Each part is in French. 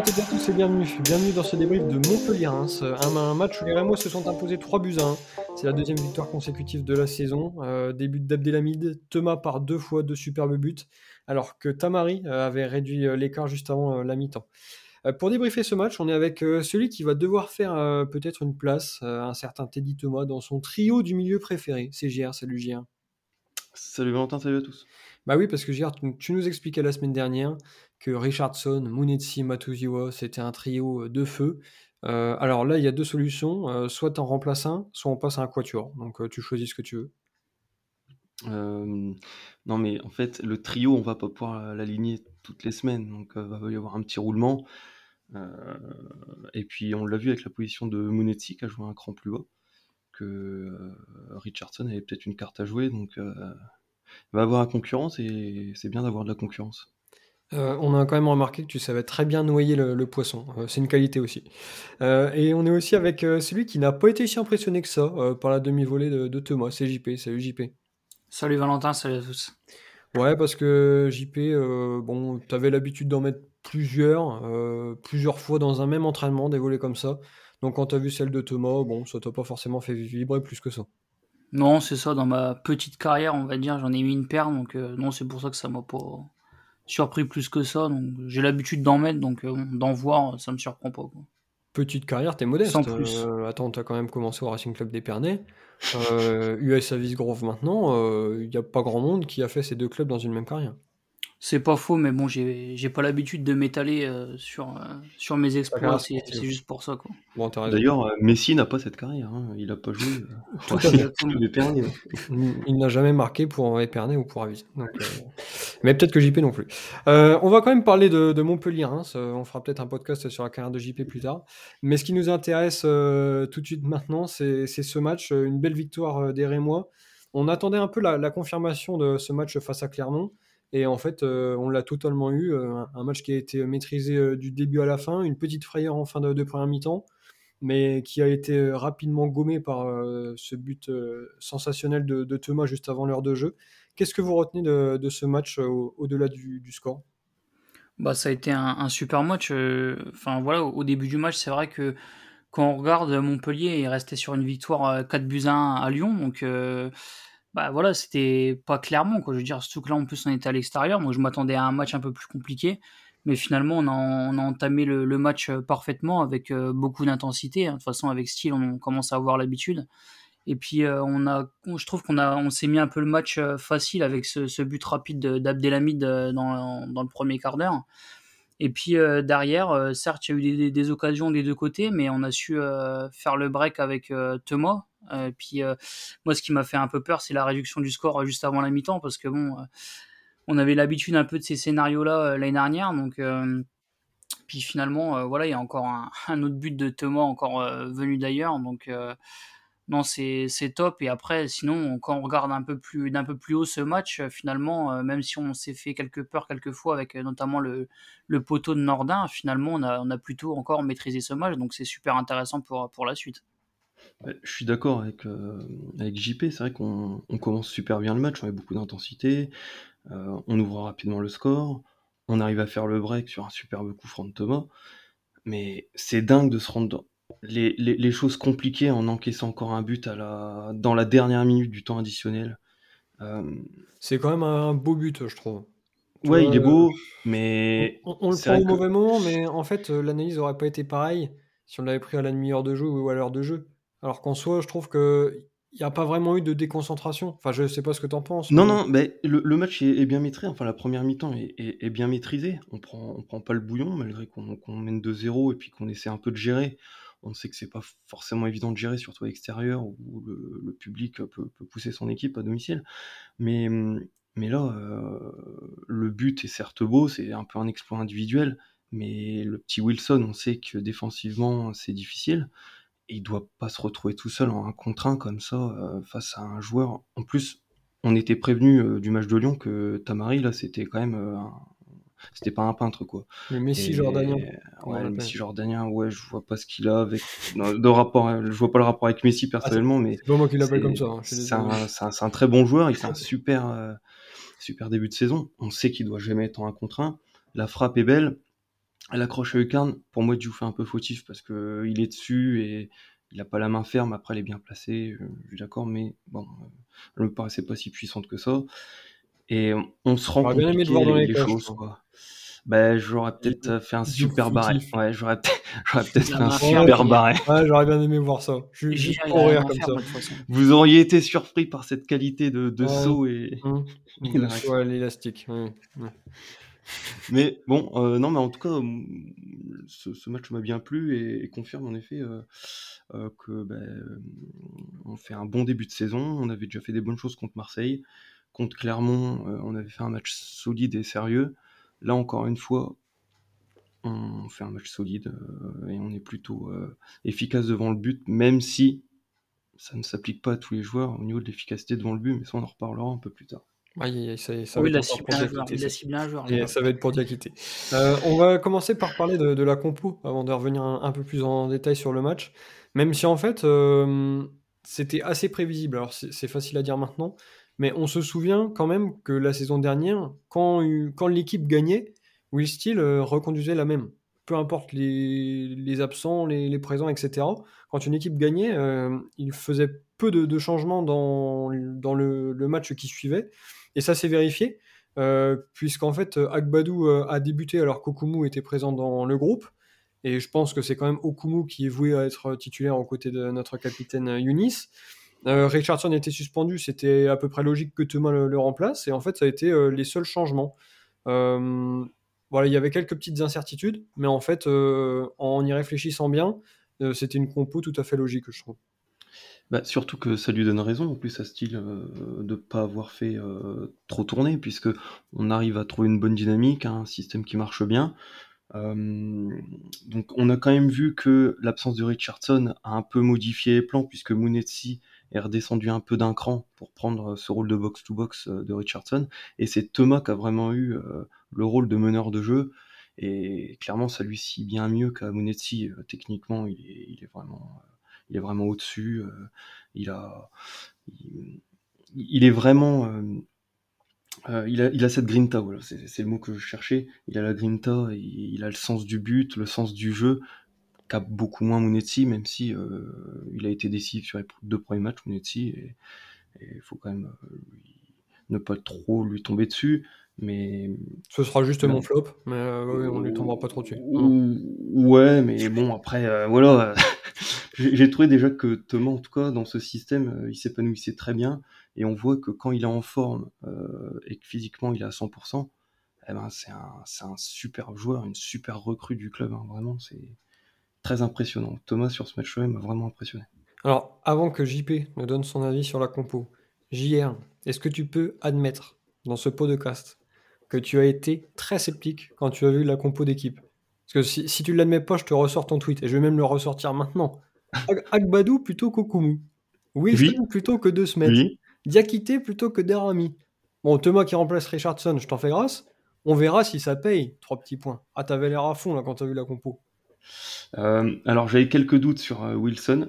Bonjour à toutes et à tous et bienvenue. Bienvenue dans ce débrief de Montpellier-Reims. Un, match où les Rémois se sont imposés 3 buts à 1. C'est la deuxième victoire consécutive de la saison. Euh, début d'Abdelhamid, Thomas par deux fois deux superbes buts, alors que Tamari euh, avait réduit euh, l'écart juste avant la mi-temps. pour débriefer ce match, on est avec celui qui va devoir faire peut-être une place, un certain Teddy Thomas, dans son trio du milieu préféré. C'est JR, salut JR. Salut Valentin, salut à tous. Bah oui, parce que JR, tu nous expliquais la semaine dernière que Richardson, Munetsi, Matuziwa, c'était un trio euh, de feu. Euh, alors là, il y a deux solutions. Euh, soit tu en remplaces un, soit on passe à un quatuor. Donc tu choisis ce que tu veux. non, mais en fait, le trio, on va pas pouvoir l'aligner toutes les semaines. Donc il va y avoir un petit roulement. et puis on l'a vu avec la position de Munetsi qui a joué un cran plus haut. Que Richardson avait peut-être une carte à jouer. Donc il va avoir la concurrence et c'est bien d'avoir de la concurrence. Euh, on a quand même remarqué que tu savais très bien noyer le, poisson. Euh, c'est une qualité aussi. Euh, et on est aussi avec celui qui n'a pas été si impressionné que ça par la demi-volée de, Thomas. C'est JP. Salut JP. Salut Valentin, salut à tous. Ouais, parce que JP, bon, tu avais l'habitude d'en mettre plusieurs, plusieurs fois dans un même entraînement, des volées comme ça. Donc quand tu as vu celle de Thomas, bon, ça t'a pas forcément fait vibrer plus que ça. Non, c'est ça. Dans ma petite carrière, on va dire, j'en ai mis une paire. Donc non, c'est pour ça que ça m'a pas surpris plus que ça. Donc j'ai l'habitude d'en mettre, donc euh, d'en voir, ça me surprend pas. Petite carrière, t'es modeste. Sans plus. Euh, attends, t'as quand même commencé au Racing Club d'Épernay. Euh, US Avis Grove maintenant, il n'y a pas grand monde qui a fait ces deux clubs dans une même carrière. C'est pas faux, mais bon, j'ai pas l'habitude de m'étaler euh, sur, euh, sur mes exploits, c'est juste pour ça. Quoi. Bon, D'ailleurs, euh, Messi n'a pas cette carrière, hein. il a pas joué tout Il n'a jamais marqué pour Épernay ou pour Avis. Mais peut-être que JP non plus. on va quand même parler de, de Montpellier. Hein. On fera peut-être un podcast sur la carrière de JP plus tard. Mais ce qui nous intéresse tout de suite maintenant, c'est ce match, une belle victoire des Rémois. On attendait un peu la, la confirmation de ce match face à Clermont. Et en fait, euh, on l'a totalement eu. Euh, un match qui a été maîtrisé euh, du début à la fin, une petite frayeur en fin de, première mi-temps, mais qui a été rapidement gommé par ce but sensationnel de, Thomas juste avant l'heure de jeu. Qu'est-ce que vous retenez de, ce match au-delà du, score? Bah, Ça a été un, super match. Enfin, voilà, au début du match, c'est vrai que quand on regarde Montpellier, il restait sur une victoire 4 buts à 1 à Lyon. Donc bah voilà, c'était pas clairement quoi. Je veux dire, surtout que là en plus on était à l'extérieur. Moi je m'attendais à un match un peu plus compliqué, mais finalement on a, entamé le, match euh, parfaitement avec euh, beaucoup d'intensité. Hein. De toute façon avec style on commence à avoir l'habitude. Et puis euh, on a, je trouve qu'on a, on s'est mis un peu le match facile avec ce, but rapide d'Abdelhamid dans, le premier quart d'heure. Et puis derrière, certes, il y a eu des, des, occasions des deux côtés, mais on a su faire le break avec Thomas, puis euh, moi, ce qui m'a fait un peu peur, c'est la réduction du score euh, juste avant la mi-temps, parce que bon, on avait l'habitude un peu de ces scénarios-là l'année dernière, donc puis finalement, voilà, il y a encore un, autre but de Thomas encore venu d'ailleurs, donc non, c'est top. Et après, sinon, quand on regarde un peu plus d'un peu plus haut ce match, finalement, même si on s'est fait quelques peurs quelques fois avec notamment le, le poteau de Nordin, finalement, on a, on a plutôt encore maîtrisé ce match, donc c'est super intéressant pour, pour la suite. Je suis d'accord avec, euh, avec JP, c'est vrai qu'on commence super bien le match, on a beaucoup d'intensité, euh, on ouvre rapidement le score, on arrive à faire le break sur un superbe coup franc de Thomas, mais c'est dingue de se rendre les, les, choses compliquées en encaissant encore un but à la, dans la dernière minute du temps additionnel. Euh, c'est quand même un beau but, je trouve. Ouais, il est beau, mais. On, le prend au mauvais moment, mais en fait, l'analyse aurait pas été pareille si on l'avait pris à la demi-heure de jeu ou à l'heure de jeu. Alors qu'en soi, je trouve que il n'y a pas vraiment eu de déconcentration. Enfin, je ne sais pas ce que tu en penses. Non, non, mais le, match est, bien maîtrisé. Enfin, la première mi-temps est, bien maîtrisée. On prend, on prend pas le bouillon, malgré qu'on mène 2-0 et puis qu'on essaie un peu de gérer. On sait que c'est pas forcément évident de gérer, surtout à l'extérieur, où le, public peut, pousser son équipe à domicile. Mais, mais là, euh, le but est certes beau, c'est un peu un exploit individuel, mais le petit Wilson, on sait que défensivement, c'est difficile il doit pas se retrouver tout seul en un contre un comme ça euh, face à un joueur. En plus, on était prévenu euh, du match de Lyon que Tamari là, c'était quand même euh, c'était pas un peintre quoi. Le Messi jordanien. Ouais, le Messi jordanien, ouais, je vois pas ce qu'il a avec de rapport, je vois pas le rapport avec Messi ah, personnellement, mais c'est pas moi qui l'appelle comme ça. Hein, c'est un, un, très bon joueur, il fait un super super début de saison. On sait qu'il doit jamais être en un contre un. La frappe est belle, l'accroche à Lucarne, pour moi, Diouf fait un peu fautif parce que il est dessus et il a pas la main ferme. Après, elle est bien placée, je suis d'accord, mais bon, elle me paraissait pas si puissante que ça. Et on se rend compte bien aimé de voir dans les, choses, quoi. Ben, j'aurais peut-être fait un super barré. Ouais, j'aurais peut-être fait un super barré. Ouais, j'aurais bien aimé voir ça. Juste pour rire comme ça. Vous auriez été surpris par cette qualité de, de saut et, mmh. et l'élastique. mais bon, euh, non, mais en tout cas, ce, ce match m'a bien plu et, confirme en effet euh, euh, que ben, on fait un bon début de saison. On avait déjà fait des bonnes choses contre Marseille. Contre Clermont, on avait fait un match solide et sérieux. Là, encore une fois, on fait un match solide euh, et on est plutôt euh, efficace devant le but, même si ça ne s'applique pas à tous les joueurs au niveau de l'efficacité devant le but, mais ça, on en reparlera un peu plus tard. Oui, ça, ça il, a ciblé un joueur, il a ciblé un joueur. Et ça va être pour Diakité. Euh, on va commencer par parler de, la compo avant de revenir un, peu plus en détail sur le match. Même si en fait, c'était assez prévisible. Alors c'est facile à dire maintenant, mais on se souvient quand même que la saison dernière, quand, quand l'équipe gagnait, Will Steele euh, reconduisait la même. Peu importe les, absents, les, présents, etc. Quand une équipe gagnait, euh, il faisait peu de, changements dans, dans le, match qui suivait. Et ça s'est vérifié, euh, puisqu'en fait, Agbadou a débuté alors qu'Okumu était présent dans le groupe. Et je pense que c'est quand même Okumu qui est voué à être titulaire aux côtés de notre capitaine Yunis. Euh, Richardson était suspendu, c'était à peu près logique que Thomas le, remplace, et en fait, ça a été euh, les seuls changements. Euh, voilà, il y avait quelques petites incertitudes, mais en fait, en y réfléchissant bien, c'était une compo tout à fait logique, je trouve. Bah, surtout que ça lui donne raison, en plus, à style de ne pas avoir fait trop tourner, puisque on arrive à trouver une bonne dynamique, un système qui marche bien. donc, on a quand même vu que l'absence de Richardson a un peu modifié les plans, puisque Munetsi est redescendu un peu d'un cran pour prendre ce rôle de box-to-box euh, de Richardson. Et c'est Thomas qui a vraiment eu euh, le rôle de meneur de jeu. Et clairement, ça lui scie bien mieux qu'à Munetsi. Euh, techniquement, il est, vraiment, il est vraiment au-dessus. il a, il, est vraiment, il, a, il a cette grinta, c'est le mot que je cherchais. Il a la grinta, il a le sens du but, le sens du jeu cap beaucoup moins Munetsi, même si euh, il a été décisif sur les deux premiers matchs, Munetsi, et il faut quand même euh, ne pas trop lui tomber dessus. Mais ce sera juste mon flop, mais euh, on lui tombera pas trop dessus. Ouais, mais bon après voilà, j'ai trouvé déjà que Thomas en tout cas dans ce système, il s'épanouissait très bien et on voit que quand il est en forme et que physiquement il est à 100%, eh ben c'est un, un, super joueur, une super recrue du club, hein, vraiment c'est très impressionnant. Thomas, sur ce match-là, m'a vraiment impressionné. Alors, avant que JP ne donne son avis sur la compo, JR, est-ce que tu peux admettre dans ce pot de cast que tu as été très sceptique quand tu as vu la compo d'équipe? Parce que si, tu ne l'admets pas, je te ressors ton tweet et je vais même le ressortir maintenant. Agbadou plutôt qu'Okumu. Wilson plutôt que De Smet. Diakité plutôt que Derami. Bon, Thomas qui remplace Richardson, je t'en fais grâce. On verra si ça paye. Trois petits points. Ah, t'avais l'air à fond là quand t'as vu la compo. Euh, alors j'avais quelques doutes sur euh, Wilson.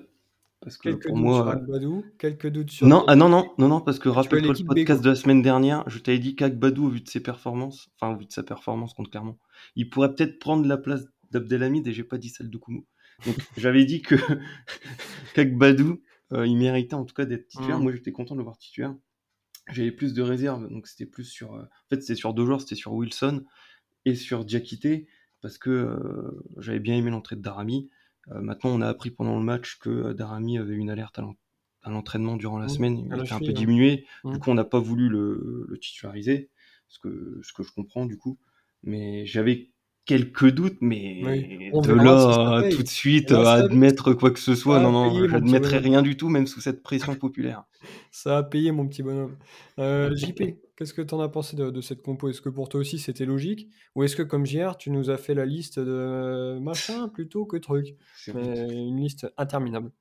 Parce que quelques pour doutes moi, sur quelques doutes sur. Non, ah non, non, non, non, parce que rappelle-toi le podcast de la semaine dernière, je t'avais dit qu'Agbadou, au vu de ses performances, enfin, au vu de sa performance contre Clermont, il pourrait peut-être prendre la place d'Abdelhamid et j'ai pas dit celle de Koumou. Donc j'avais dit que qu'Agbadou, euh, il méritait en tout cas d'être titulaire. Mmh. Moi j'étais content de le voir titulaire. J'avais plus de réserve, donc c'était plus sur. en fait, c'était sur deux joueurs, c'était sur Wilson et sur Diakité parce que euh, j'avais bien aimé l'entrée de Darami. Euh, maintenant, on a appris pendant le match que euh, Darami avait une alerte à l'entraînement durant la mmh, semaine, il était un peu diminué. Du mmh. coup, on n'a pas voulu le, titulariser, ce que, ce que je comprends du coup. Mais j'avais quelques doutes, mais de là tout de suite à admettre quoi que ce soit, non, non, j'admettrai rien du tout, même sous cette pression populaire. Ça a payé, mon petit bonhomme. Euh, JP, qu'est-ce que tu en as pensé de, cette compo? Est-ce que pour toi aussi c'était logique? Ou est-ce que, comme JR, tu nous as fait la liste de machin plutôt que truc? Une liste interminable.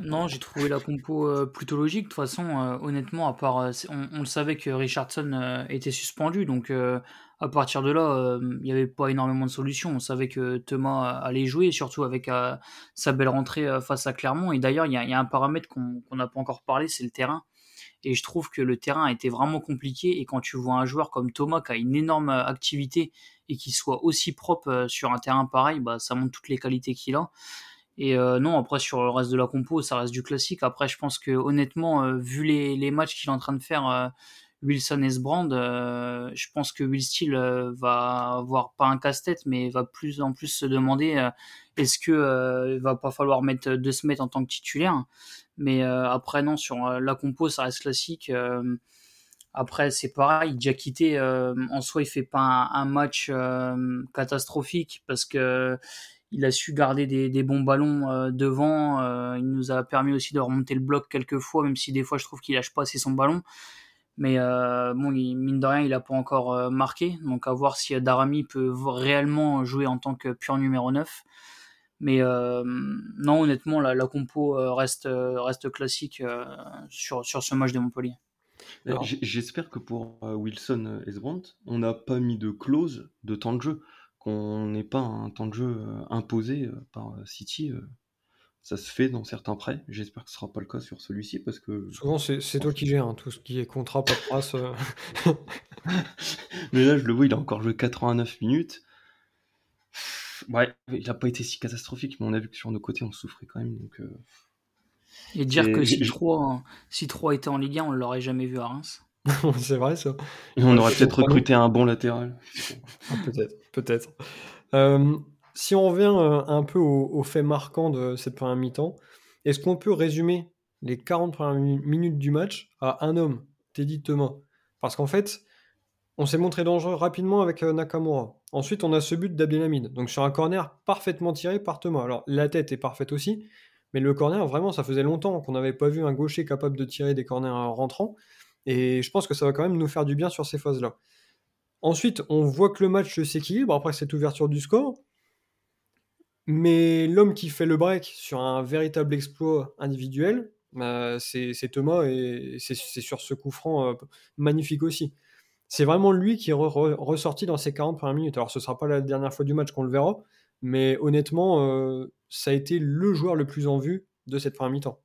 Non, j'ai trouvé la compo euh, plutôt logique. De toute façon, euh, honnêtement, à part, on, le savait que Richardson était suspendu, donc à partir de là, il n'y avait pas énormément de solutions. On savait que Thomas allait jouer, surtout avec sa belle rentrée face à Clermont. Et d'ailleurs, il y, a un paramètre qu'on n'a pas encore parlé, c'est le terrain. Et je trouve que le terrain a été vraiment compliqué. Et quand tu vois un joueur comme Thomas qui a une énorme activité et qui soit aussi propre sur un terrain pareil, bah, ça montre toutes les qualités qu'il a. Et non, après sur le reste de la compo, ça reste du classique. Après, je pense que honnêtement, vu les, les matchs qu'il est en train de faire Wilson et Sbrand, euh, je pense que Will Steele euh, va avoir pas un casse-tête, mais va plus en plus se demander euh, est-ce que il va pas falloir mettre de se mettre en tant que titulaire. Mais après non, sur la compo, ça reste classique. après c'est pareil, quitté en soi, il fait pas un, match catastrophique parce que il a su garder des, des bons ballons devant. il nous a permis aussi de remonter le bloc quelques fois, même si des fois je trouve qu'il lâche pas assez son ballon. Mais euh, bon, mine de rien, il n'a pas encore euh, marqué. Donc à voir si Darami peut réellement jouer en tant que pur numéro 9. Mais euh, non, honnêtement, la, compo reste, reste classique sur, sur ce match de Montpellier. J'espère que pour Wilson et Sbrandt, on n'a pas mis de clause de temps de jeu, qu'on n'ait pas un temps de jeu imposé par City ça se fait dans certains prêts. J'espère que ce sera pas le cas sur celui-ci parce que. Souvent, c'est toi qui gères hein, tout ce qui est contrat, euh. Mais là, je le vois, il a encore joué 89 minutes. Ouais, il n'a pas été si catastrophique, mais on a vu que sur nos côtés, on souffrait quand même. Donc, euh. Et dire que si 3, si 3 était en Ligue 1, on l'aurait jamais vu à Reims. c'est vrai ça. on aurait peut-être recruté un bon latéral. Ah, peut-être, peut-être. Euh, si on revient euh, un peu aux, faits marquants de cette première mi-temps, est-ce qu'on peut résumer les 40 premières minutes du match à un homme, Teddy Thomas? Parce qu'en fait, on s'est montré dangereux rapidement avec euh, Nakamura. Ensuite, on a ce but d'Abdelhamid. Donc sur un corner parfaitement tiré par Thomas. Alors la tête est parfaite aussi, mais le corner, vraiment, ça faisait longtemps qu'on n'avait pas vu un gaucher capable de tirer des corners rentrants. Et je pense que ça va quand même nous faire du bien sur ces phases-là. Ensuite, on voit que le match s'équilibre après cette ouverture du score. Mais l'homme qui fait le break sur un véritable exploit individuel, bah, c'est Thomas et c'est sur ce coup franc euh, magnifique aussi. C'est vraiment lui qui est ressorti dans ces 40 premières minutes. Alors ce ne sera pas la dernière fois du match qu'on le verra, mais honnêtement, euh, ça a été le joueur le plus en vue de cette première mi-temps.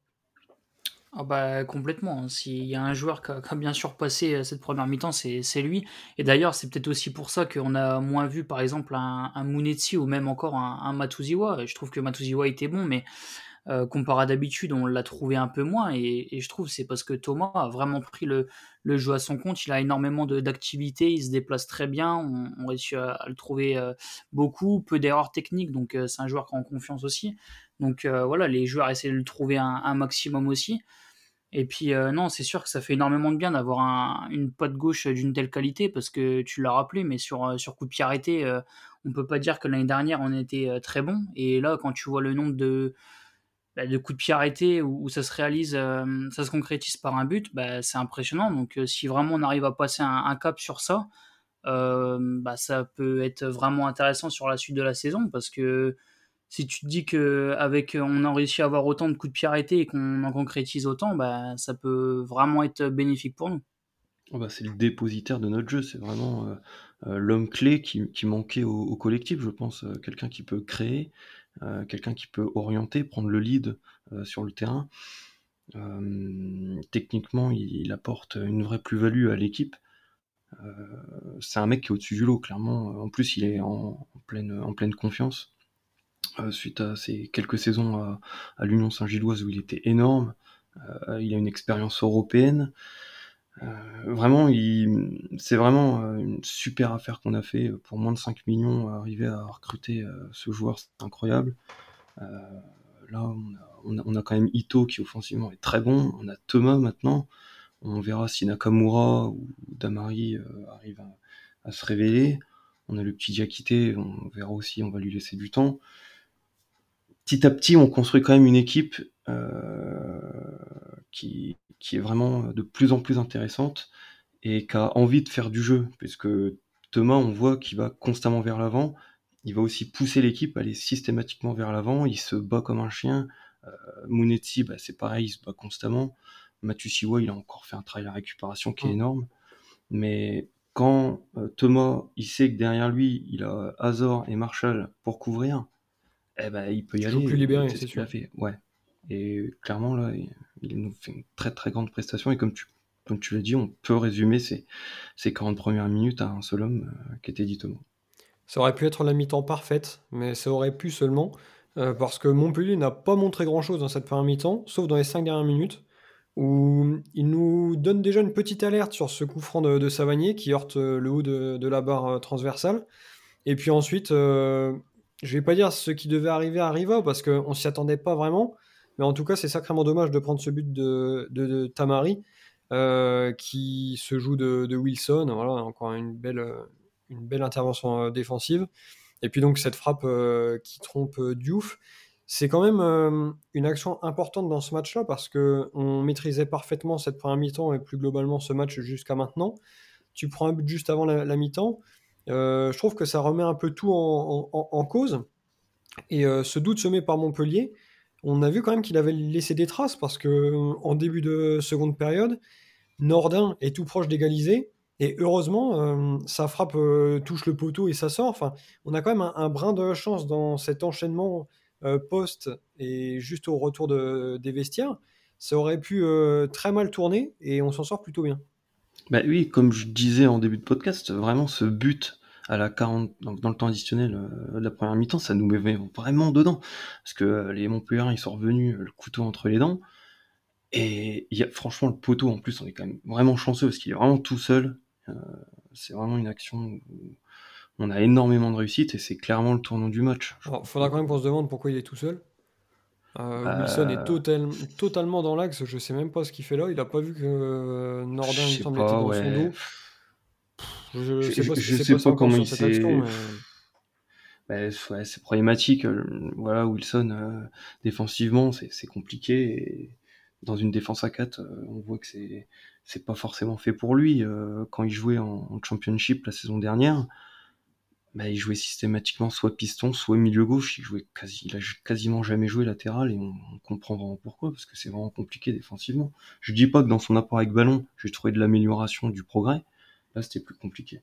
Ah bah complètement. Hein. S'il y a un joueur qui a, bien surpassé euh, cette première mi-temps, c'est lui. Et d'ailleurs, c'est peut-être aussi pour ça qu'on a moins vu, par exemple, un, un Munetsi ou même encore un, un Matuziwa. Je trouve que Matuziwa était bon, mais euh, comparé à d'habitude, on l'a trouvé un peu moins. Et, je trouve c'est parce que Thomas a vraiment pris le, jeu à son compte. Il a énormément d'activités, il se déplace très bien. On, on réussit à, le trouver euh, beaucoup, peu d'erreurs techniques. Donc c'est un joueur qui a en confiance aussi. Donc voilà, les joueurs essaient de le trouver un, un maximum aussi. Et puis euh, non, c'est sûr que ça fait énormément de bien d'avoir une patte gauche d'une telle qualité parce que tu l'as rappelé, mais sur, euh, sur coup de pied arrêté, euh, on peut pas dire que l'année dernière on était très bon. Et là, quand tu vois le nombre de, bah, de coups de pied arrêtés où, ça se réalise, ça se concrétise par un but, bah, c'est impressionnant. Donc si vraiment on arrive à passer un, cap sur ça, bah, ça peut être vraiment intéressant sur la suite de la saison parce que si tu te dis que avec on a réussi à avoir autant de coups de pied arrêtés et qu'on en concrétise autant, bah, ça peut vraiment être bénéfique pour nous. Oh, bah, c'est le dépositaire de notre jeu, c'est vraiment euh, euh, l'homme clé qui, manquait au, collectif, je pense. Euh, quelqu'un qui peut créer, quelqu'un qui peut orienter, prendre le lead sur le terrain. techniquement, il, apporte une vraie plus-value à l'équipe. c'est un mec qui est au-dessus du lot, clairement. En plus, il est en pleine confiance. Euh, suite à ces quelques saisons à, l'Union Saint-Gilloise où il était énorme. Euh, il a une expérience européenne. Euh, vraiment, c'est vraiment une super affaire qu'on a fait pour moins de 5 millions. Arriver à recruter ce joueur, c'est incroyable. là, on a, quand même Ito qui offensivement est très bon. On a Thomas maintenant. On verra si Nakamura ou Damari arrivent à, à, se révéler. On a le petit Diakité, on verra aussi, on va lui laisser du temps petit à petit, on construit quand même une équipe euh, qui, qui est vraiment de plus en plus intéressante et qui a envie de faire du jeu, puisque Thomas, on voit qu'il va constamment vers l'avant. Il va aussi pousser l'équipe à aller systématiquement vers l'avant. Il se bat comme un chien. Euh, Munetsi, bah, c'est pareil, il se bat constamment. Matusiwa, il a encore fait un travail de récupération qui est mm. énorme. Mais quand euh, Thomas, il sait que derrière lui, il a Azor et Marshall pour couvrir, eh ben, il peut y aller. plus libéré, c'est sûr. Fait. Ouais. Et clairement, là, il nous fait une très très grande prestation. Et comme tu comme tu l'as dit, on peut résumer ces, ces 40 premières minutes à un seul homme qui était dit Thomas. Ça aurait pu être la mi-temps parfaite, mais ça aurait pu seulement parce que Montpellier n'a pas montré grand-chose dans cette première mi-temps, sauf dans les 5 dernières minutes où il nous donne déjà une petite alerte sur ce coup franc de, Savanier qui heurte euh, le haut de, la barre euh, transversale. Et puis ensuite, euh, je vais pas dire ce qui devait arriver arriva parce qu'on s'y attendait pas vraiment. Mais en tout cas, c'est sacrément dommage de prendre ce but de, Tamari qui se joue de, Wilson. Voilà, encore une belle, une belle intervention défensive. Et puis donc cette frappe qui trompe Diouf c'est quand même euh, une action importante dans ce match-là parce que on maîtrisait parfaitement cette première mi-temps et plus globalement ce match jusqu'à maintenant. Tu prends un but juste avant la, mi-temps. Euh, je trouve que ça remet un peu tout en, cause. Et euh, ce doute semé par Montpellier, on a vu quand même qu'il avait laissé des traces parce que en début de seconde période, Nordin est tout proche d'égaliser. Et heureusement, sa frappe touche le poteau et ça sort. Enfin, on a quand même un, brin de chance dans cet enchaînement euh, poste et juste au retour de, des vestiaires, ça aurait pu euh, très mal tourner et on s'en sort plutôt bien. Bah oui, comme je disais en début de podcast, vraiment ce but à la 40, dans le temps additionnel euh, de la première mi-temps, ça nous met vraiment dedans. Parce que les Montpellier, ils sont revenus le couteau entre les dents. Et il y a, franchement, le poteau, en plus, on est quand même vraiment chanceux parce qu'il est vraiment tout seul. c'est vraiment une action où on a énormément de réussite et c'est clairement le tournant du match. Il faudra quand même qu'on se demande pourquoi il est tout seul. Euh, euh, Wilson est totalement dans l'axe, je sais même pas ce qu'il fait là. Il a pas vu que Nordin il semble était dans son dos. je, sais pas, je sais pas, comment il s'est. Bah, c'est problématique. Euh, voilà, Wilson défensivement, c'est compliqué. Et dans une défense à 4, on voit que c'est c'est pas forcément fait pour lui. quand il jouait en championship la saison dernière, bah, il jouait systématiquement soit piston, soit milieu gauche. Il, jouait quasi, a quasiment jamais joué latéral et on, comprend vraiment pourquoi, parce que c'est vraiment compliqué défensivement. Je dis pas que dans son apport avec ballon, j'ai trouvé de l'amélioration, du progrès. Là, c'était plus compliqué.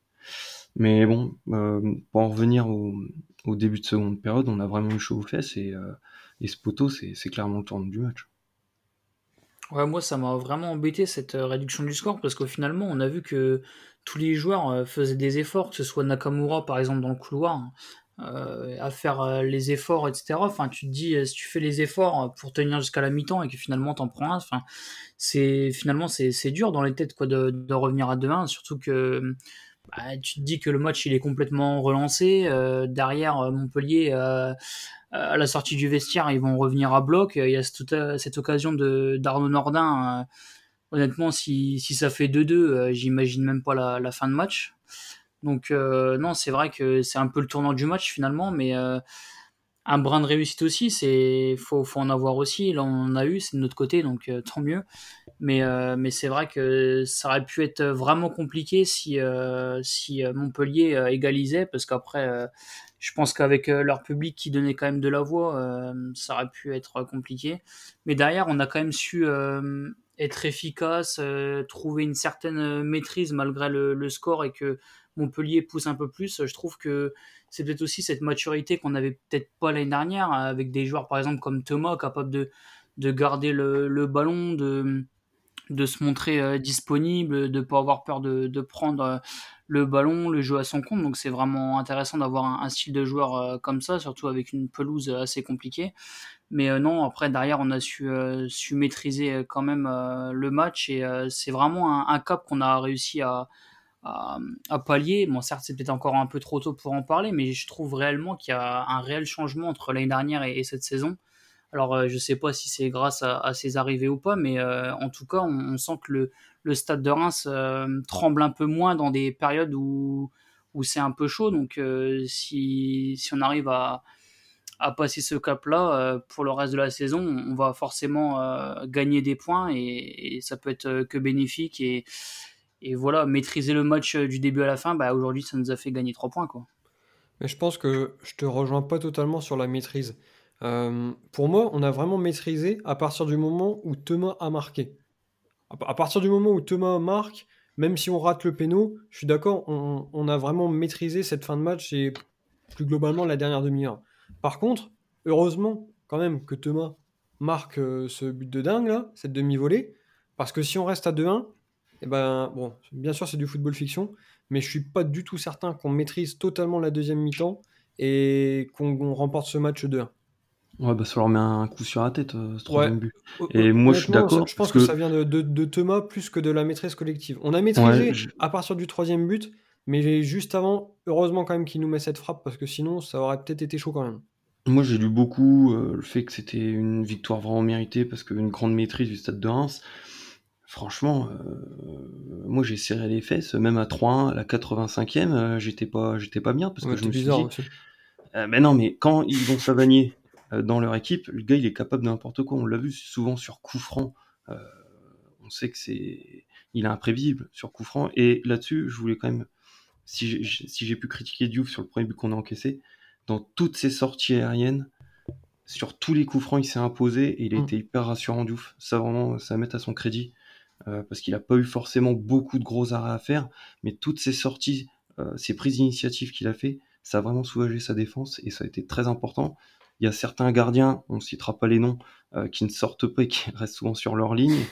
Mais bon, euh, pour en revenir au, début de seconde période, on a vraiment eu chaud aux fesses et, euh, et ce poteau, c'est clairement le tournant du match. Ouais, moi, ça m'a vraiment embêté cette euh, réduction du score parce qu'au finalement, on a vu que tous les joueurs euh, faisaient des efforts, que ce soit Nakamura par exemple dans le couloir, euh, à faire les efforts, etc. Enfin, tu te dis, si tu fais les efforts pour tenir jusqu'à la mi-temps et que finalement t'en prends un, enfin, c'est finalement c'est dur dans les têtes quoi de, de revenir à 2-1, surtout que bah, tu te dis que le match il est complètement relancé. derrière Montpellier à la sortie du vestiaire, ils vont revenir à bloc. Il y a cette, occasion de d'Arnaud Nordin. Euh, honnêtement, si, si ça fait 2-2, euh, j'imagine même pas la, fin de match. Donc euh, non, c'est vrai que c'est un peu le tournant du match finalement, mais un brin de réussite aussi, c'est faut, faut en avoir aussi. Là, on en a eu, c'est de notre côté, donc tant mieux. Mais, mais c'est vrai que ça aurait pu être vraiment compliqué si, si Montpellier égalisait, parce qu'après, je pense qu'avec euh, leur public qui donnait quand même de la voix, euh, ça aurait pu être compliqué. Mais derrière, on a quand même su euh, être efficace, trouver une certaine maîtrise malgré le, score et que Montpellier pousse un peu plus. Je trouve que c'est peut-être aussi cette maturité qu'on n'avait peut-être pas l'année dernière avec des joueurs par exemple comme Thomas capable de, de garder le, le ballon, de, de se montrer disponible, de pas avoir peur de, prendre le ballon, le jeu à son compte. Donc c'est vraiment intéressant d'avoir un, style de joueur euh, comme ça, surtout avec une pelouse assez compliquée. Mais euh, non, après derrière on a su, euh, maîtriser quand même le match et c'est vraiment un, cap qu'on a réussi à, à, pallier. Bon, certes, c'est peut-être encore un peu trop tôt pour en parler, mais je trouve réellement qu'il y a un réel changement entre l'année dernière et, cette saison. Alors, je sais pas si c'est grâce à, à, ces arrivées ou pas, mais en tout cas, on, sent que le, stade de Reims euh, tremble un peu moins dans des périodes où, où c'est un peu chaud. Donc euh, si, si, on arrive à, à passer ce cap-là euh, pour le reste de la saison, on va forcément gagner des points et, ça peut être que bénéfique. Et, et, voilà, maîtriser le match du début à la fin, bah, aujourd'hui ça nous a fait gagner trois points. Quoi. Mais je pense que je te rejoins pas totalement sur la maîtrise. Pour moi, on a vraiment maîtrisé à partir du moment où Thomas a marqué à partir du moment où Thomas marque, même si on rate le péno, je suis d'accord, on, a vraiment maîtrisé cette fin de match et plus globalement la dernière demi-heure. Par contre, heureusement quand même que Thomas marque euh, ce but de dingue là, cette demi-volée, parce que si on reste à 2-1, eh ben, bon, bien sûr, c'est du football fiction, mais je suis pas du tout certain qu'on maîtrise totalement la deuxième mi-temps et qu'on remporte ce match 2-1. Ouais, bah ça leur met un coup sur la tête, euh, ce troisième but. Et moi, je suis d'accord. Je pense que... ça vient de, Thomas plus que de la maîtrise collective. On a maîtrisé à partir du troisième but, mais juste avant, heureusement quand même qu'il nous met cette frappe, parce que sinon, ça aurait peut-être été chaud quand même. Moi, j'ai lu beaucoup euh, le fait que c'était une victoire vraiment méritée, parce qu'une grande maîtrise du stade de Reims. Franchement, euh, moi j'ai serré les fesses, même à 3-1, à la 85e, j'étais pas, j'étais pas bien parce que je me suis dit, mais non, mais quand ils vont Savanier euh, dans leur équipe, le gars il est capable de n'importe quoi. On l'a vu souvent sur coup franc. Euh, on sait que c'est, il est imprévisible sur coup franc. Et là-dessus, je voulais quand même, si j'ai pu critiquer Diouf sur le premier but qu'on a encaissé, dans toutes ses sorties aériennes, sur tous les coups francs, il s'est imposé et il a mm. été hyper rassurant Diouf. Ça vraiment, ça met à son crédit. Euh, parce qu'il n'a pas eu forcément beaucoup de gros arrêts à faire, mais toutes ces sorties, ces prises d'initiative qu'il a fait, ça a vraiment soulagé sa défense et ça a été très important. Il y a certains gardiens, on ne citera pas les noms, euh, qui ne sortent pas et qui restent souvent sur leur ligne,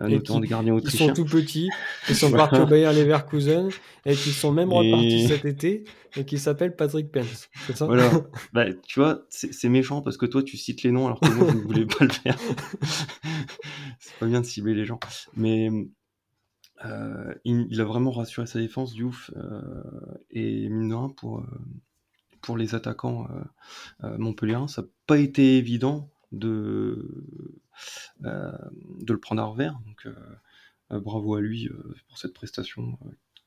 euh, notamment des gardiens autrichiens. Ils sont tout petits, ils sont partis au Bayer Leverkusen et qui sont même repartis cet été et qui s'appellent Patrick Pence. Ça? Voilà. bah, tu vois, c'est méchant parce que toi tu cites les noms alors que moi je ne voulais pas le faire. c'est pas bien de cibler les gens. Mais euh, il, a vraiment rassuré sa défense, Diouf, euh, et mine de rien, pour, pour les attaquants euh, euh, montpelliérains, ça n'a pas été évident de, euh, de le prendre à revers. Donc bravo à lui pour cette prestation.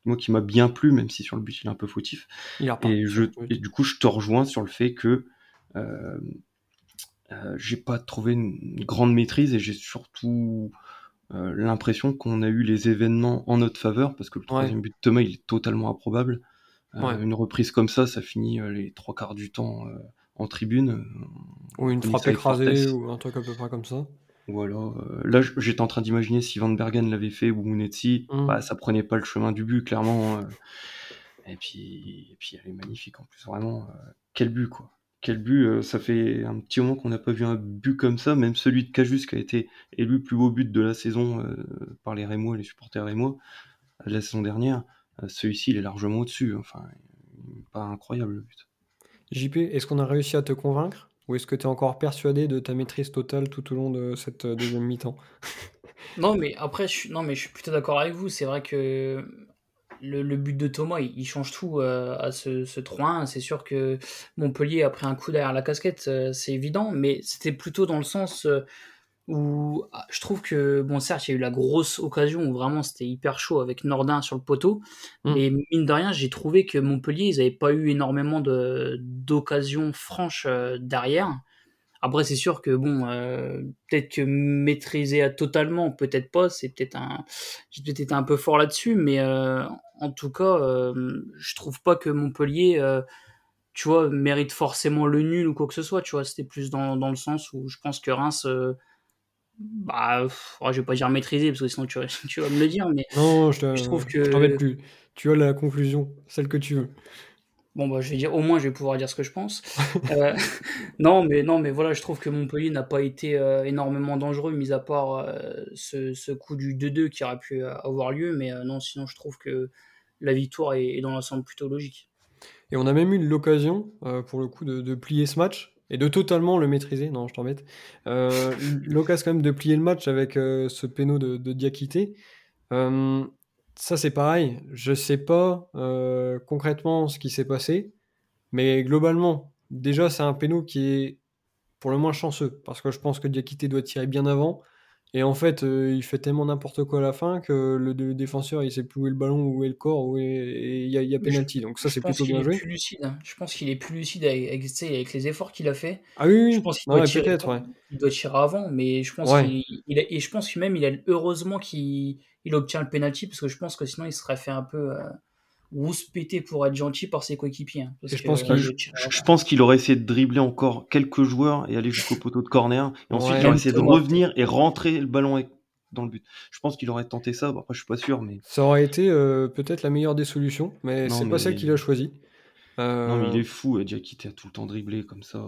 moi qui m'a bien plu, même si sur le but il est un peu fautif. et, je, et du coup, je te rejoins sur le fait que j'ai pas trouvé une grande maîtrise et j'ai surtout l'impression qu'on a eu les événements en notre faveur parce que le troisième but de Thomas il est totalement improbable. Euh, une reprise comme ça, ça finit euh, les trois quarts du temps euh, en tribune. Ou une frappe écrasée ou un truc à peu près comme ça. Voilà. là, j'étais en train d'imaginer si Van Bergen l'avait fait ou Munetsi, mmh. bah, ça prenait pas le chemin du but, clairement. et, puis, et puis, elle est magnifique en plus, vraiment. quel but, quoi. Quel but. ça fait un petit moment qu'on n'a pas vu un but comme ça. Même celui de Cajus qui a été élu plus beau but de la saison par les Rémois, les supporters Rémois, de la saison dernière. Euh, celui-ci, il est largement au-dessus. Enfin, pas incroyable le but. JP, est-ce qu'on a réussi à te convaincre? Ou est-ce que tu es encore persuadé de ta maîtrise totale tout au long de cette euh, deuxième mi-temps? Non, mais après, je suis, non, mais je suis plutôt d'accord avec vous. C'est vrai que le, but de Thomas, il, change tout euh, à ce, ce 3-1. C'est sûr que Montpellier a pris un coup derrière la casquette, c'est évident, mais c'était plutôt dans le sens où ah, je trouve que, bon, certes, il y a eu la grosse occasion où vraiment c'était hyper chaud avec Nordin sur le poteau, mm. mais mine de rien, j'ai trouvé que Montpellier, ils n'avaient pas eu énormément d'occasions franches euh, derrière. Après, c'est sûr que, bon, euh, peut-être que maîtriser à totalement, peut-être pas, c'est peut-être un. J'ai peut-être été un peu fort là-dessus, mais euh, en tout cas, je trouve pas que Montpellier tu vois, mérite forcément le nul ou quoi que ce soit, tu vois. C'était plus dans, dans, le sens où je pense que Reims bah, oh, je vais pas dire maîtriser parce que sinon tu, tu vas me le dire, mais non, je, je trouve que. Je plus. Tu as la conclusion, celle que tu veux. Bon, bah, je vais dire, au moins, je vais pouvoir dire ce que je pense. Euh, non, mais, non, mais voilà, je trouve que Montpellier n'a pas été euh, énormément dangereux, mis à part euh, ce, ce, coup du 2-2 qui aurait pu avoir lieu. Mais non, sinon, je trouve que la victoire est, dans l'ensemble plutôt logique. Et on a même eu l'occasion, pour le coup, de, de, plier ce match et de totalement le maîtriser. Non, je t'embête. Euh, L'occasion quand même de plier le match avec euh, ce péno de, de Diakité. Euh, ça, c'est pareil. Je sais pas concrètement ce qui s'est passé, mais globalement, déjà, c'est un péno qui est pour le moins chanceux parce que je pense que Diakité doit tirer bien avant. Et en fait, euh, il fait tellement n'importe quoi à la fin que le, défenseur, il sait plus où est le ballon, où est le corps, où il y a, y a penalty. Donc ça, c'est plutôt bien joué. Plus lucide, hein. Je pense qu'il est plus lucide avec, avec, les efforts qu'il a fait. Ah oui, Je pense qu'il doit, tirer, ouais. il doit tirer avant, mais je pense qu'il et je pense que même il a heureusement qu'il obtient le penalty parce que je pense que sinon il serait fait un peu. Euh, ou se péter pour être gentil par ses coéquipiers. Hein, je, pense je, pense qu'il aurait essayé de dribbler encore quelques joueurs et aller jusqu'au poteau de corner. Et ensuite, il aurait essayé de revenir et rentrer le ballon dans le but. Je pense qu'il aurait tenté ça. Bon, après, je suis pas sûr, mais ça aurait été euh, peut-être la meilleure des solutions, mais c'est pas celle qu'il a choisi. Non, mais il est fou. Diakité a tout le temps dribblé comme ça.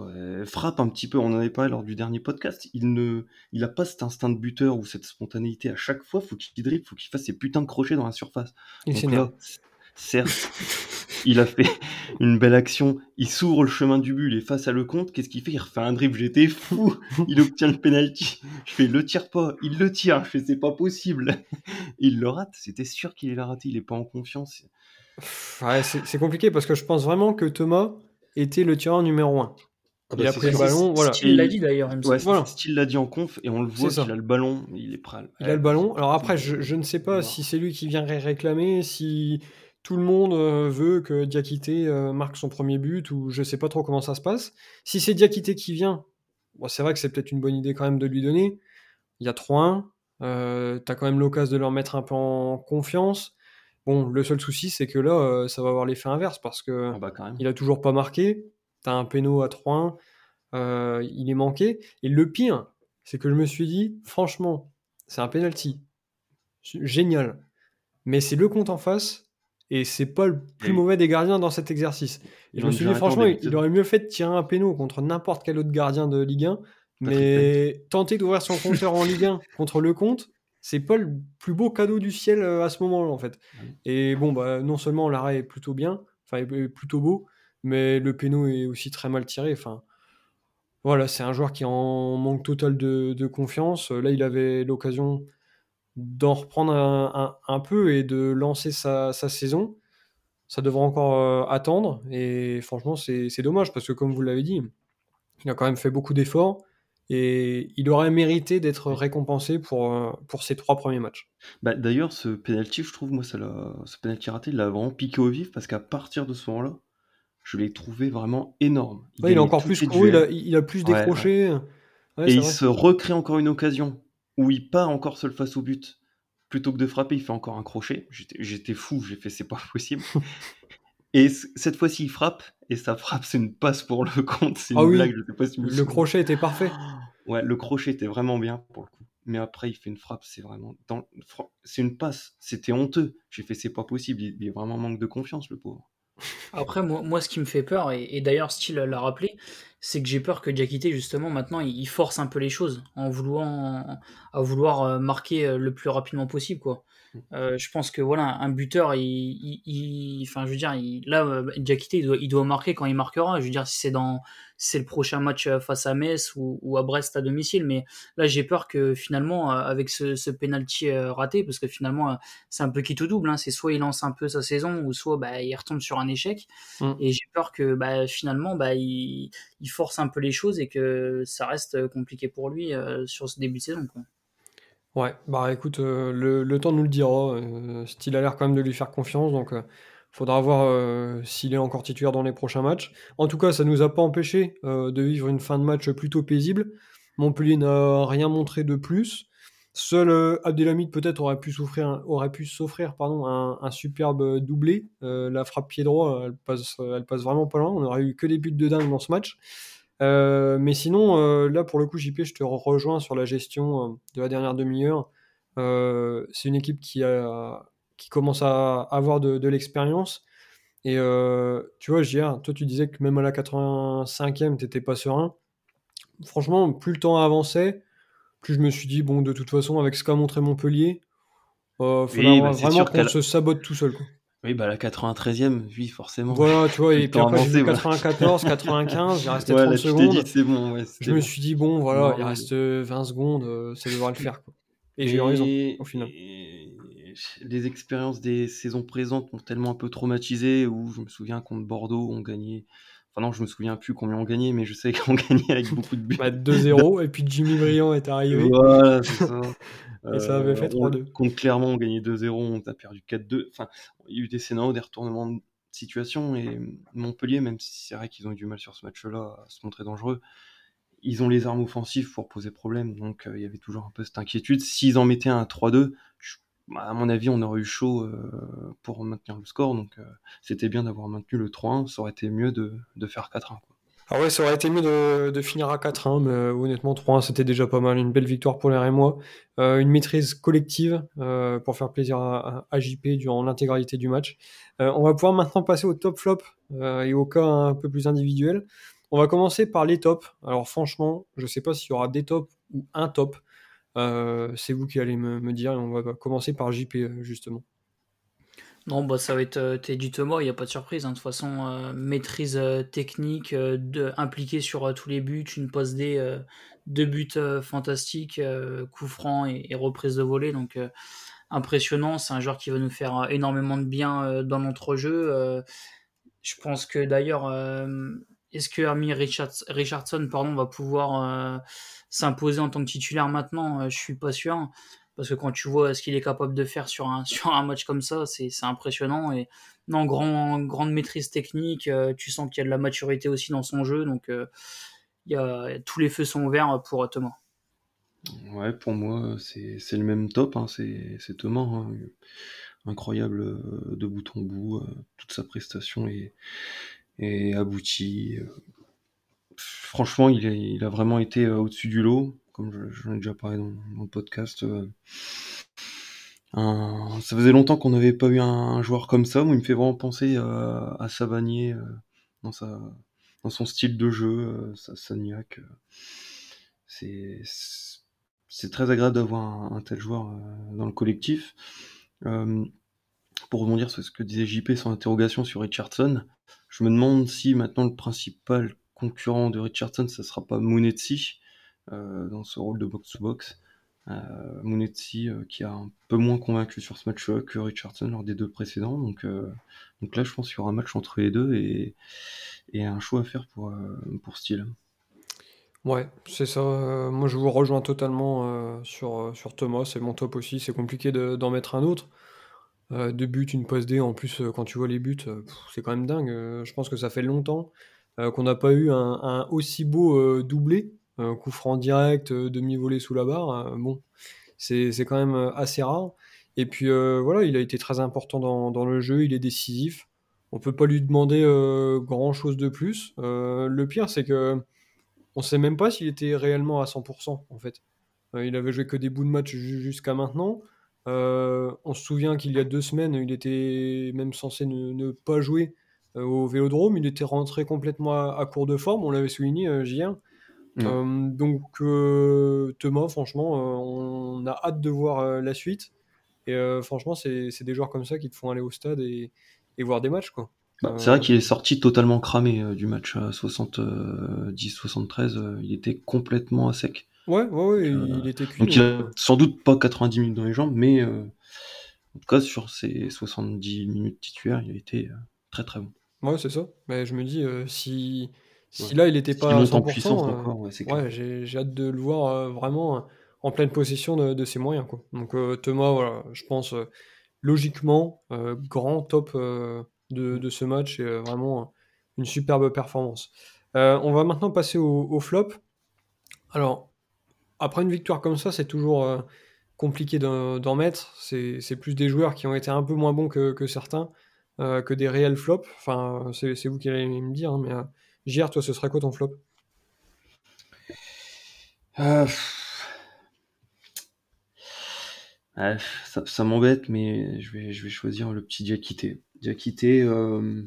frappe un petit peu. On en avait parlé lors du dernier podcast. Il ne, il a pas cet instinct de buteur ou cette spontanéité à chaque fois. Faut qu'il dribble, faut qu'il fasse ses putains de crochets dans la surface. Il s'énerve. Certes, il a fait une belle action. Il s'ouvre le chemin du but, il est face à le compte. Qu'est-ce qu'il fait? Il refait un dribble. J'étais fou. Il obtient le penalty. Je fais le tire pas. Il le tire. Je fais c'est pas possible. Il le rate. C'était sûr qu'il l'a raté. Il est pas en confiance. Ouais, c'est compliqué parce que je pense vraiment que Thomas était le tireur numéro 1. Ah il bah, a c'est pris le ballon, voilà. Il l'a dit d'ailleurs. il Ouais. Voilà. Style l'a dit en conf et on le voit qu'il a le ballon. Il est prêt. à- Il a le ballon. Alors après, je, je ne sais pas si c'est lui qui vient ré- réclamer, si tout le monde euh, veut que Diakité euh, marque son premier but, ou je sais pas trop comment ça se passe. Si c'est Diakité qui vient, bon, c'est vrai que c'est peut-être une bonne idée quand même de lui donner. Il y a 3-1. Euh, T'as quand même l'occasion de leur mettre un peu en confiance. Bon, le seul souci, c'est que là, euh, ça va avoir l'effet inverse parce que bah quand même. il a toujours pas marqué. T'as un péno à 3-1. euh, il est manqué. Et le pire, c'est que je me suis dit, franchement, c'est un penalty. Génial. Mais c'est le compte en face. Et c'est pas le plus mauvais des gardiens dans cet exercice. Et je me suis dit, franchement, il, il aurait mieux fait de tirer un péno contre n'importe quel autre gardien de Ligue 1. Patrick Mais tenter d'ouvrir son compteur en Ligue 1 contre le compte, c'est pas le plus beau cadeau du ciel euh, à ce moment-là, en fait. Et bon, bah, non seulement l'arrêt est plutôt bien, enfin, est plutôt beau, mais le péno est aussi très mal tiré. Enfin, voilà, c'est un joueur qui en manque total de, de confiance. Là, il avait l'occasion d'en reprendre un, un- un peu et de lancer sa, sa saison. Ça devrait encore euh, attendre. Et franchement, c'est dommage parce que, comme vous l'avez dit, il a quand même fait beaucoup d'efforts et il aurait mérité d'être récompensé pour, euh, pour ses trois premiers matchs. Bah, D'ailleurs, ce penalty, je trouve, moi, ça ce penalty raté, il l'a vraiment piqué au vif parce qu'à partir de ce moment-là, je l'ai trouvé vraiment énorme. Ouais, il a encore plus couru, il il a plus décroché. Ouais, et il vrai. se recrée encore une occasion où il part encore seul face au but. Plutôt que de frapper, il fait encore un crochet. J'étais fou, j'ai fait c'est pas possible. et cette fois-ci, il frappe, et sa frappe, c'est une passe pour le compte. C'est une Ah oui, blague, je sais pas si vous Le crochet était parfait. Ouais, le crochet était vraiment bien pour le coup. Mais après, il fait une frappe, c'est vraiment. dans- C'est une passe, c'était honteux. J'ai fait, c'est pas possible, il il est vraiment en manque de confiance, le pauvre. Après, moi, moi, ce qui me fait peur, et, et d'ailleurs, Steele l'a rappelé, c'est que j'ai peur que Diakité, justement, maintenant, il, force un peu les choses en vouloir, à vouloir euh, marquer euh, le plus rapidement possible, quoi. Euh, je pense que voilà, un buteur, il, il- il- enfin, je veux dire, il- là, Diakité, il doit, il doit marquer quand il marquera. Je veux dire, si c'est dans, c'est le prochain match face à Metz ou, ou à Brest à domicile, mais là, j'ai peur que finalement, avec ce, ce penalty raté, parce que finalement, c'est un peu qui tout double, hein, c'est soit il lance un peu sa saison, ou soit bah, il retombe sur un échec. Mm. Et j'ai peur que bah, finalement, bah, il, il force un peu les choses et que ça reste compliqué pour lui euh, sur ce début de saison. Ouais, bah écoute, euh, le, temps nous le dira. Euh, Steele a l'air quand même de lui faire confiance, donc euh, faudra voir euh, s'il est encore titulaire dans les prochains matchs. En tout cas, ça nous a pas empêché euh, de vivre une fin de match plutôt paisible. Montpellier n'a rien montré de plus. Seul euh, Abdelhamid peut-être aurait pu souffrir, aurait pu s'offrir pardon un, superbe doublé. Euh, la frappe pied droit, elle passe, elle passe vraiment pas loin. On aurait eu que des buts de dingue dans ce match. Euh, mais sinon, euh, là pour le coup, JP, je te re- rejoins sur la gestion euh, de la dernière demi-heure. Euh, c'est une équipe qui, a, qui commence à avoir de, de l'expérience. Et euh, tu vois, JR, toi tu disais que même à la 85e, t'étais pas serein. Franchement, plus le temps avançait, plus je me suis dit, bon, de toute façon, avec ce qu'a montré Montpellier, euh, Oui, faudra bah, vraiment qu'on se sabote tout seul. Quoi. Oui, bah la 93e, oui, forcément. Voilà, tu vois, et puis après, j'ai vu avancé, voilà. 94, 95, il restait Ouais, 30 là, tu t'es secondes. dit, c'est bon, ouais. Je me suis dit, bon, voilà, il reste euh, 20 secondes, euh, ça devrait le faire. Quoi. Et j'ai eu raison, au final. et Les expériences des saisons présentes m'ont tellement un peu traumatisé, où je me souviens contre Bordeaux, on gagnait. Enfin, non, je me souviens plus combien on gagnait, mais je sais qu'on gagnait avec beaucoup de buts. Bah, 2-0, et puis Jimmy Briand est arrivé. Voilà, c'est ça. Et ça avait fait on- 3-2. Contre Clermont, on gagnait 2-0, on a perdu 4-2. Enfin, il y a eu des scénarios, des retournements de situation. Et Montpellier, même si c'est vrai qu'ils ont eu du mal sur ce match-là à se montrer dangereux, ils ont les armes offensives pour poser problème. Donc euh, il y avait toujours un peu cette inquiétude. S'ils en mettaient un 3-2, je- bah, à mon avis, on aurait eu chaud euh, pour maintenir le score. Donc euh, c'était bien d'avoir maintenu le 3-1. Ça aurait été mieux de, faire 4-1. quoi. Ah ouais, ça aurait été mieux de, finir à 4-1, mais euh, honnêtement, 3-1, c'était déjà pas mal. Une belle victoire pour les Rémois. Une maîtrise collective pour faire plaisir à, JP durant l'intégralité du match. on va pouvoir maintenant passer au top flop et au cas un peu plus individuel. On va commencer par les tops. Alors franchement, je sais pas s'il y aura des tops ou un top. C'est vous qui allez me, me, dire et on va commencer par JP justement. Non, bah, ça va être euh, du Thomas, il n'y a pas de surprise. Hein. De toute façon, euh, maîtrise euh, technique, de, impliqué sur tous les buts, une passe D, deux buts fantastiques, coup franc et, reprise de volée. Donc, impressionnant. C'est un joueur qui va nous faire énormément de bien dans notre jeu. je pense que d'ailleurs, est-ce que Army Richardson pardon, va pouvoir s'imposer en tant que titulaire maintenant Je suis pas sûr. Parce que quand tu vois ce qu'il est capable de faire sur un, sur un match comme ça, c'est impressionnant. Et non, grand, grande maîtrise technique, euh, tu sens qu'il y a de la maturité aussi dans son jeu. Donc, euh, il y a, tous les feux sont ouverts pour Thomas. Ouais, pour moi, c'est le même top. Hein, c'est Thomas. Hein. Incroyable euh, de bout en bout. toute sa prestation est, est aboutie. Franchement, il, a vraiment été au-dessus du lot comme j'en ai déjà parlé dans, le podcast. Euh, ça faisait longtemps qu'on n'avait pas eu un, joueur comme ça, où il me fait vraiment penser euh, à Savanier euh, dans, son style de jeu, sa Sagnac. c'est très agréable d'avoir un, tel joueur dans le collectif. pour rebondir sur ce que disait JP sans interrogation sur Richardson, je me demande si maintenant le principal concurrent de Richardson, ça sera pas Munetsi, euh, dans ce rôle de box-to-box. Euh, euh, qui a un peu moins convaincu sur ce match-là que Richardson lors des deux précédents. Donc, donc là, je pense qu'il y aura un match entre les deux et, un choix à faire pour, pour Steele. Ouais, c'est ça. moi, je vous rejoins totalement sur, sur Thomas. C'est mon top aussi. C'est compliqué d'en mettre un autre. deux buts, une passe D. En plus, quand tu vois les buts, c'est quand même dingue. je pense que ça fait longtemps qu'on n'a pas eu un, aussi beau doublé un coup franc direct, euh, demi-volée sous la barre, euh, bon, c'est quand même euh, assez rare. Et puis voilà, il a été très important dans, le jeu, il est décisif. On peut pas lui demander grand chose de plus. le pire, c'est que on sait même pas s'il était réellement à 100% en fait. il avait joué que des bouts de match jusqu'à maintenant. on se souvient qu'il y a deux semaines, il était même censé ne, pas jouer au Vélodrome. Il était rentré complètement à, court de forme. On l'avait souligné. Euh, donc euh, Thomas, franchement, euh, on a hâte de voir la suite. Et franchement, c'est des joueurs comme ça qui te font aller au stade et, voir des matchs. quoi. Bah, c'est vrai qu'il est sorti totalement cramé du match à 70-73. il était complètement à sec. Ouais, ouais, il était cuit. Donc il a sans doute pas 90 minutes dans les jambes, mais en tout cas sur ses 70 minutes titulaires, il a été très très bon. Ouais, c'est ça. Mais je me dis, si si là, il n'était pas à 100%, euh, ouais, j'ai hâte de le voir euh, vraiment euh, en pleine possession de, ses moyens. Quoi. Donc Thomas, voilà, je pense logiquement, grand top de, ce match et vraiment une superbe performance. on va maintenant passer au, flop. Alors, après une victoire comme ça, c'est toujours compliqué d'en mettre. C'est plus des joueurs qui ont été un peu moins bons que, certains, que des réels flops. Enfin, c'est vous qui allez me dire, hein, mais JR, toi, ce serait quoi ton flop? Euh, ça, m'embête, mais je vais, je vais choisir le petit Diakité. Diakité, euh,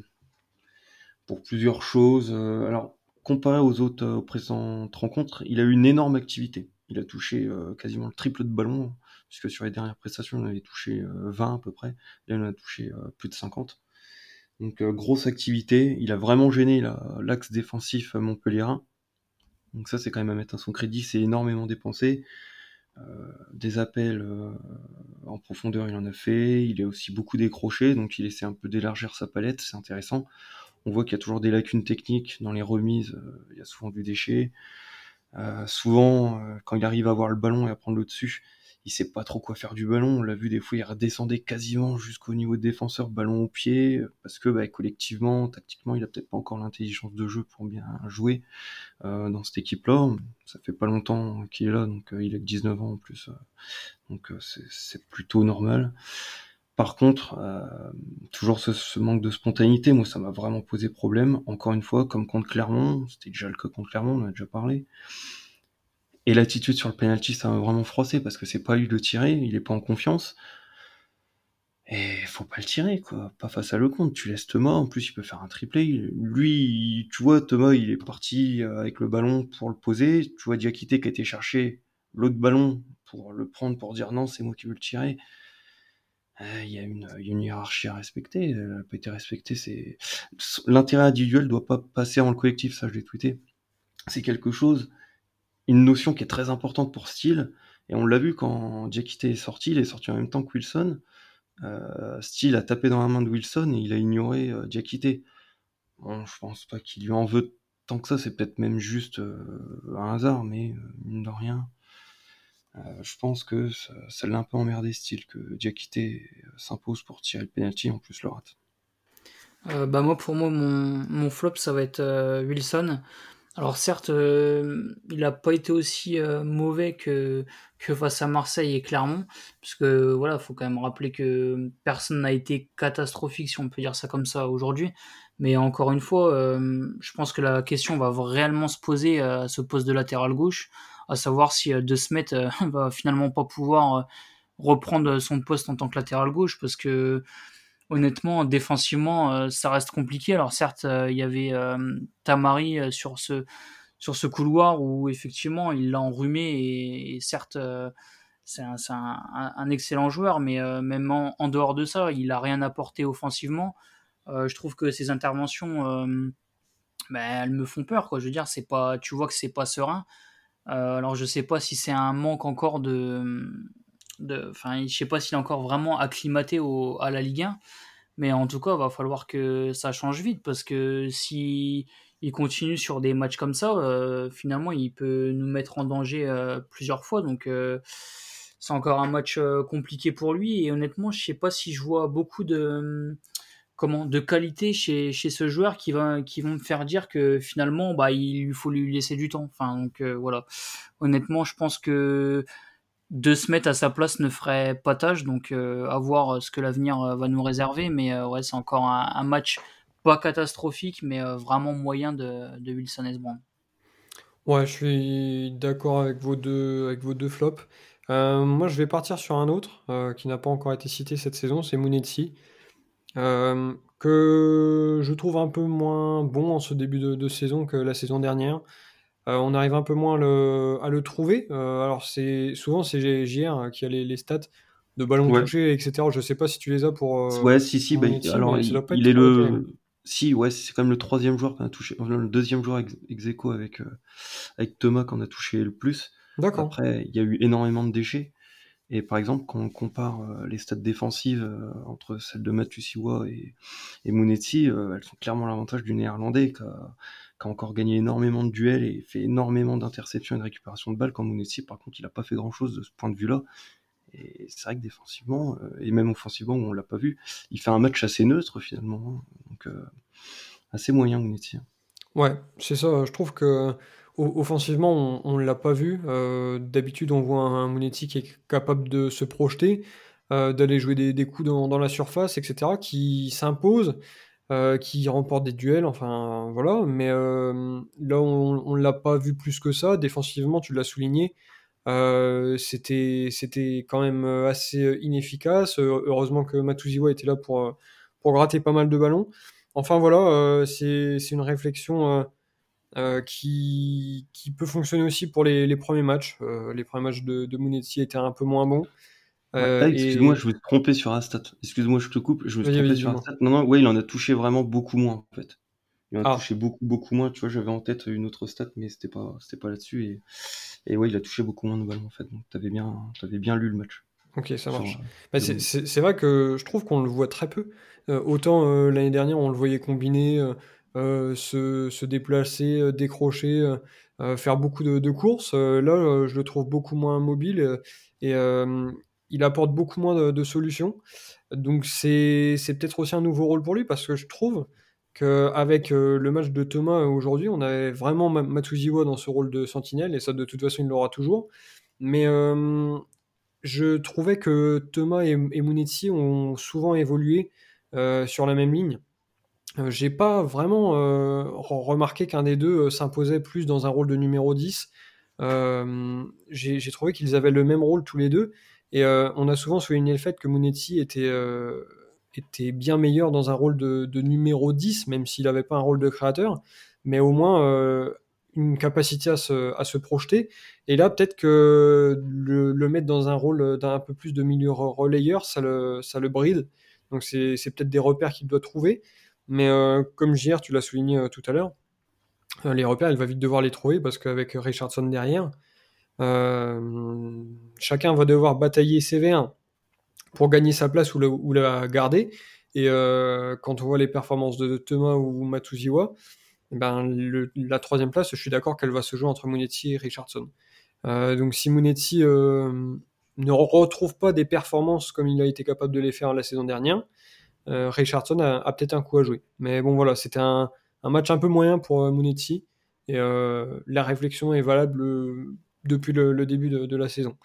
pour plusieurs choses. Euh, alors, comparé aux autres précédentes rencontres, il a eu une énorme activité. Il a touché quasiment le triple de ballons, puisque sur les dernières prestations, il avait touché 20 à peu près. Là, il en a touché plus de 50. Donc euh, grosse activité, il a vraiment gêné l'axe défensif montpellierin. Donc ça c'est quand même à mettre à son crédit, c'est énormément dépensé. Euh, des appels euh, en profondeur il en a fait, il a aussi beaucoup décroché, donc il essaie un peu d'élargir sa palette, c'est intéressant. On voit qu'il y a toujours des lacunes techniques dans les remises, il y a souvent du déchet. Souvent, quand il arrive à avoir le ballon et à prendre le dessus, il sait pas trop quoi faire du ballon. On l'a vu des fois, il redescendait quasiment jusqu'au niveau défenseur, ballon au pied, parce que bah, collectivement, tactiquement, il a peut-être pas encore l'intelligence de jeu pour bien jouer euh, dans cette équipe-là. Ça fait pas longtemps qu'il est là, donc euh, il a que 19 ans en plus, euh, donc c'est plutôt normal. Par contre, euh, toujours ce, manque de spontanéité, moi ça m'a vraiment posé problème. Encore une fois, comme contre Clermont, c'était déjà le cas contre Clermont, on a déjà parlé. Et l'attitude sur le penalty, ça m'a vraiment froissé parce que c'est pas lui de tirer, il est pas en confiance. Et faut pas le tirer, quoi. Pas face à Lecomte. Tu laisses Thomas, en plus il peut faire un triplé. Lui, tu vois, Thomas, il est parti euh, avec le ballon pour le poser. Tu vois Diakité qui a été chercher l'autre ballon pour le prendre pour dire non, c'est moi qui veux le tirer. Euh, il y, a une, hiérarchie à respecter. Elle n'a pas été respectée. C'est l'intérêt individuel doit pas passer en le collectif. Ça, je l'ai tweeté. C'est quelque chose, une notion qui est très importante pour Steele. Et on l'a vu quand Diakité est sorti. Il est sorti en même temps que Wilson. Euh, Steele a tapé dans la main de Wilson et il a ignoré euh, Diakité. Bon, je pense pas qu'il lui en veut tant que ça. C'est peut-être même juste euh, un hasard, mais euh, mine de rien. Euh, je pense que ça, l'a un peu emmerdé, style que Diakité s'impose pour tirer le penalty, en plus le rate. Euh, bah moi, pour moi, mon, flop, ça va être euh, Wilson. Alors certes, euh, il n'a pas été aussi euh, mauvais que, que face à Marseille et Clermont, puisque voilà, faut quand même rappeler que personne n'a été catastrophique, si on peut dire ça comme ça aujourd'hui. Mais encore une fois, je pense que la question va réellement se poser à ce poste de latéral gauche à savoir si euh, De Smet euh, va finalement pas pouvoir euh, reprendre son poste en tant que latéral gauche parce que honnêtement défensivement ça reste compliqué. Alors certes il y avait Tamari sur ce sur ce couloir où effectivement il l'a enrhumé et, certes c'est un, excellent joueur mais même en, en, dehors de ça il a rien apporté offensivement. Je trouve que ses interventions ben, elles me font peur quoi. Je veux dire c'est pas tu vois que c'est pas serein euh, alors je sais pas si c'est un manque encore de, de, enfin je sais pas s'il est encore vraiment acclimaté au, à la Ligue 1, mais en tout cas va falloir que ça change vite parce que si il continue sur des matchs comme ça, euh, finalement il peut nous mettre en danger euh, plusieurs fois. Donc c'est encore un match compliqué pour lui. Et honnêtement je sais pas si je vois beaucoup de comment de qualité chez, ce joueur qui va vont me faire dire que finalement bah il faut lui laisser du temps. Enfin donc euh, voilà. Honnêtement je pense que de se mettre à sa place ne ferait pas tâche. Donc euh, à voir ce que l'avenir euh, va nous réserver. Mais euh, c'est encore un, match pas catastrophique mais euh, vraiment moyen de, de Wilson Esbrand ouais je suis d'accord avec vos deux avec vos deux flops. Moi je vais partir sur un autre qui n'a pas encore été cité cette saison c'est Munetsi euh, que je trouve un peu moins bon en ce début de, de saison que la saison dernière. Euh, on arrive un peu moins le, à le trouver. Euh, alors c'est souvent c'est JR qui a les, les, stats de ballons ouais. touchés, etc. Je sais pas si tu les as pour. Ouais, si si. Bah, alors il, il est le. Si, ouais, c'est quand même le troisième joueur qu'on a touché, enfin, le deuxième joueur ex, ex aequo avec, avec Thomas qu'on a touché le plus. D'accord. Après, il y a eu énormément de déchets. Et par exemple, quand on compare euh, les stats défensives euh, entre celles de Matusiwa et, et euh, elles sont clairement l'avantage du néerlandais qui a, encore gagné énormément de duels et fait énormément d'interceptions et de récupération de balles. Quand Monetti, par contre, il n'a pas fait grand chose de ce point de vue-là. Et c'est vrai que défensivement, et même offensivement, on l'a pas vu, il fait un match assez neutre finalement. Hein. Donc, assez moyen, Monetti. Ouais, c'est ça. Je trouve que Offensivement, on ne l'a pas vu. Euh, D'habitude, on voit un, Monetti qui est capable de se projeter, euh, d'aller jouer des, des coups dans, dans, la surface, etc., qui s'impose, euh, qui remporte des duels, enfin voilà. Mais euh, là, on ne l'a pas vu plus que ça. Défensivement, tu l'as souligné, euh, c'était quand même assez inefficace. Heureusement que Matuziwa était là pour, pour gratter pas mal de ballons. Enfin voilà, euh, c'est une réflexion euh, qui, qui, peut fonctionner aussi pour les, les premiers matchs. Euh, les premiers matchs de, de Monetti étaient un peu moins bons. Euh, Excuse-moi, et... je me suis trompé sur un stat. Excuse-moi, je te coupe. Je me suis trompé sur un stat. Non, non, ouais, il en a touché vraiment beaucoup moins, en fait. Il en a ah. touché beaucoup, beaucoup moins. Tu vois, j'avais en tête une autre stat, mais c'était pas, c'était pas là-dessus. Et, et ouais, il a touché beaucoup moins de ballons, en fait. Donc, t'avais bien, avais bien lu le match. Ok, ça marche. Sur, bah, c'est vrai que je trouve qu'on le voit très peu. Euh, autant euh, l'année dernière, on le voyait combiner euh, euh, se, se, déplacer, euh, décrocher, euh, faire beaucoup de, courses. là, je le trouve beaucoup moins mobile et il apporte beaucoup moins de, solutions. Donc c'est peut-être aussi un nouveau rôle pour lui parce que je trouve qu'avec euh, le match de Thomas aujourd'hui, on avait vraiment Matuziwa dans ce rôle de sentinelle et ça de toute façon il l'aura toujours. Mais euh, je trouvais que Thomas et, et ont souvent évolué sur la même ligne. J'ai pas vraiment remarqué qu'un des deux s'imposait plus dans un rôle de numéro 10. J'ai trouvé qu'ils avaient le même rôle tous les deux. Et on a souvent souligné le fait que Munetti était, était bien meilleur dans un rôle de, numéro 10, même s'il n'avait pas un rôle de créateur. Mais au moins, une capacité à se, à se projeter. Et là, peut-être que le, le, mettre dans un rôle d'un peu plus de milieu relayeur, ça le, ça le bride. Donc c'est peut-être des repères qu'il doit trouver. Mais euh, comme JR, tu l'as souligné euh, tout à l'heure, euh, les repères, il va vite devoir les trouver parce qu'avec Richardson derrière, chacun va devoir batailler CV1 pour gagner sa place ou, la garder. Et quand on voit les performances de Thomas ou Matuziwa, eh ben, la troisième place, je suis d'accord qu'elle va se jouer entre Monetti et Richardson. Donc si Monetti euh, ne retrouve pas des performances comme il a été capable de les faire la saison dernière, Richardson a, peut-être un coup à jouer. Mais bon voilà, c'était un, match un peu moyen pour Monetti et la réflexion est valable depuis le, début de, la saison.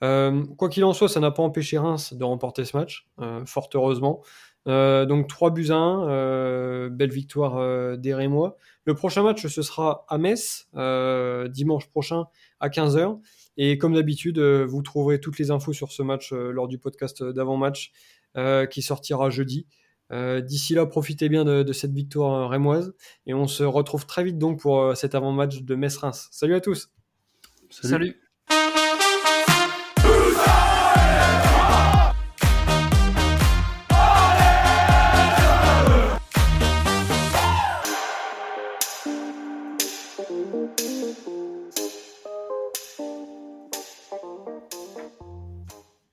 quoi qu'il en soit, ça n'a pas empêché Reims de remporter ce match, fort heureusement. Euh, donc 3 buts à 1, euh, belle victoire euh, des Rémois. Le prochain match, ce sera à Metz, dimanche prochain à 15h. Et comme d'habitude, vous trouverez toutes les infos sur ce match lors du podcast d'avant-match qui sortira jeudi. D'ici là, profitez bien de, cette victoire rémoise. Et on se retrouve très vite donc pour cet avant-match de Metz-Reims. Salut à tous Salut.